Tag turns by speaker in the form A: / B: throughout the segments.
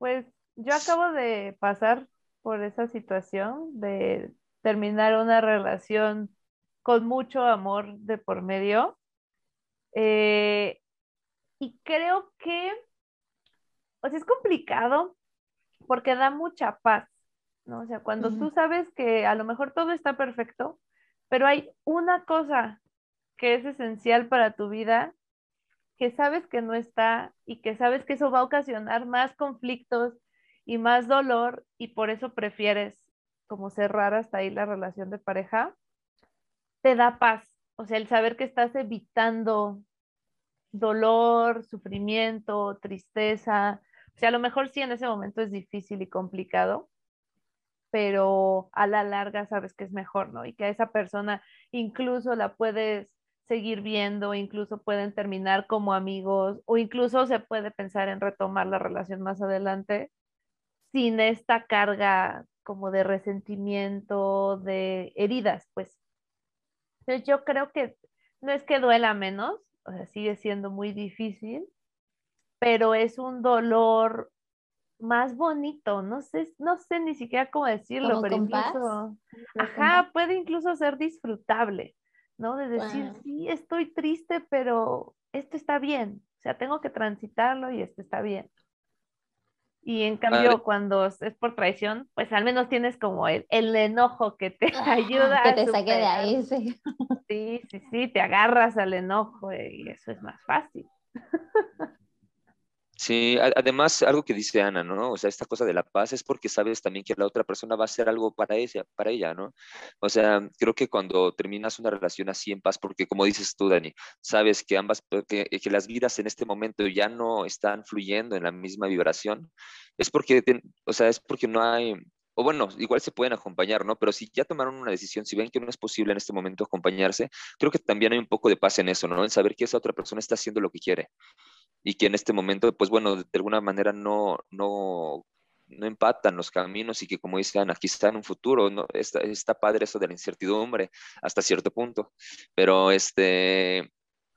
A: Pues yo acabo de pasar por esa situación de terminar una relación con mucho amor de por medio. Eh, y creo que, o sea, es complicado porque da mucha paz, ¿no? O sea, cuando tú sabes que a lo mejor todo está perfecto, pero hay una cosa que es esencial para tu vida, que sabes que no está y que sabes que eso va a ocasionar más conflictos y más dolor y por eso prefieres como cerrar hasta ahí la relación de pareja, te da paz. O sea, el saber que estás evitando dolor, sufrimiento, tristeza. O sea, a lo mejor sí en ese momento es difícil y complicado, pero a la larga sabes que es mejor, ¿no? Y que a esa persona incluso la puedes seguir viendo, incluso pueden terminar como amigos o incluso se puede pensar en retomar la relación más adelante sin esta carga como de resentimiento, de heridas, pues. Entonces yo creo que no es que duela menos, o sea, sigue siendo muy difícil, pero es un dolor más bonito, no sé, no sé ni siquiera cómo decirlo, pero incluso, ajá, puede incluso ser disfrutable, ¿no? De decir, sí, estoy triste, pero esto está bien, o sea, tengo que transitarlo y esto está bien. Y en cambio, cuando es por traición, pues al menos tienes como el, el enojo que te ayuda.
B: Que te saque de ahí, sí.
A: Sí, sí, sí, te agarras al enojo y eso es más fácil.
C: Sí, además algo que dice Ana, ¿no? O sea, esta cosa de la paz es porque sabes también que la otra persona va a hacer algo para ella, para ella, ¿no? O sea, creo que cuando terminas una relación así en paz, porque como dices tú, Dani, sabes que ambas, que, que las vidas en este momento ya no están fluyendo en la misma vibración, es porque, o sea, es porque no hay, o bueno, igual se pueden acompañar, ¿no? Pero si ya tomaron una decisión, si ven que no es posible en este momento acompañarse, creo que también hay un poco de paz en eso, ¿no? En saber que esa otra persona está haciendo lo que quiere y que en este momento, pues bueno, de alguna manera no, no, no empatan los caminos y que como dice Ana, quizá en un futuro, ¿no? está, está padre eso de la incertidumbre hasta cierto punto, pero este,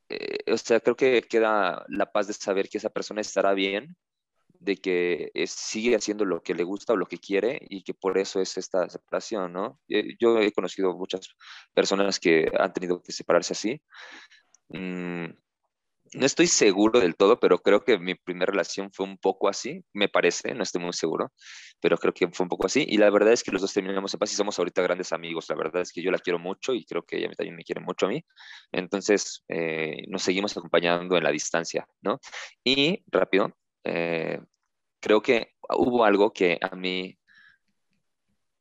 C: eh, o sea, creo que queda la paz de saber que esa persona estará bien, de que sigue haciendo lo que le gusta o lo que quiere y que por eso es esta separación, ¿no? Eh, yo he conocido muchas personas que han tenido que separarse así. Mm, no estoy seguro del todo, pero creo que mi primera relación fue un poco así, me parece, no estoy muy seguro, pero creo que fue un poco así. Y la verdad es que los dos terminamos en paz y somos ahorita grandes amigos. La verdad es que yo la quiero mucho y creo que ella también me quiere mucho a mí. Entonces, eh, nos seguimos acompañando en la distancia, ¿no? Y rápido, eh, creo que hubo algo que a mí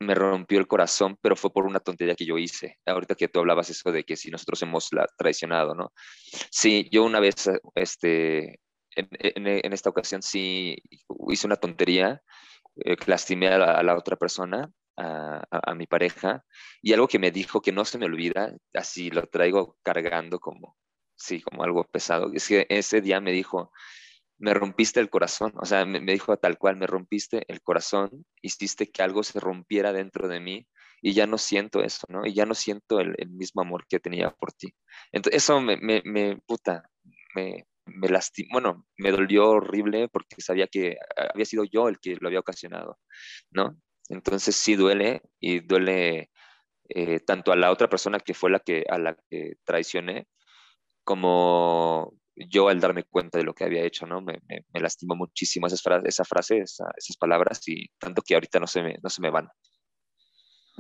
C: me rompió el corazón, pero fue por una tontería que yo hice. Ahorita que tú hablabas eso de que si nosotros hemos la, traicionado, ¿no? Sí, yo una vez, este, en, esta ocasión sí hice una tontería, eh, lastimé a la, otra persona, a, a, mi pareja, y algo que me dijo que no se me olvida, así lo traigo cargando como, sí, como algo pesado, es que ese día me dijo, me rompiste el corazón, o sea, me, dijo tal cual, me rompiste el corazón, hiciste que algo se rompiera dentro de mí y ya no siento eso, ¿no? Y ya no siento el, mismo amor que tenía por ti. Entonces, eso me, me, me puta, me, me lastimó, bueno, me dolió horrible porque sabía que había sido yo el que lo había ocasionado, ¿no? Entonces sí duele y duele eh, tanto a la otra persona que fue la que, a la que traicioné, como yo al darme cuenta de lo que había hecho, ¿no? Me, me, lastimó muchísimo esa frase, esa frase esas palabras y tanto que ahorita no se me, no se me van.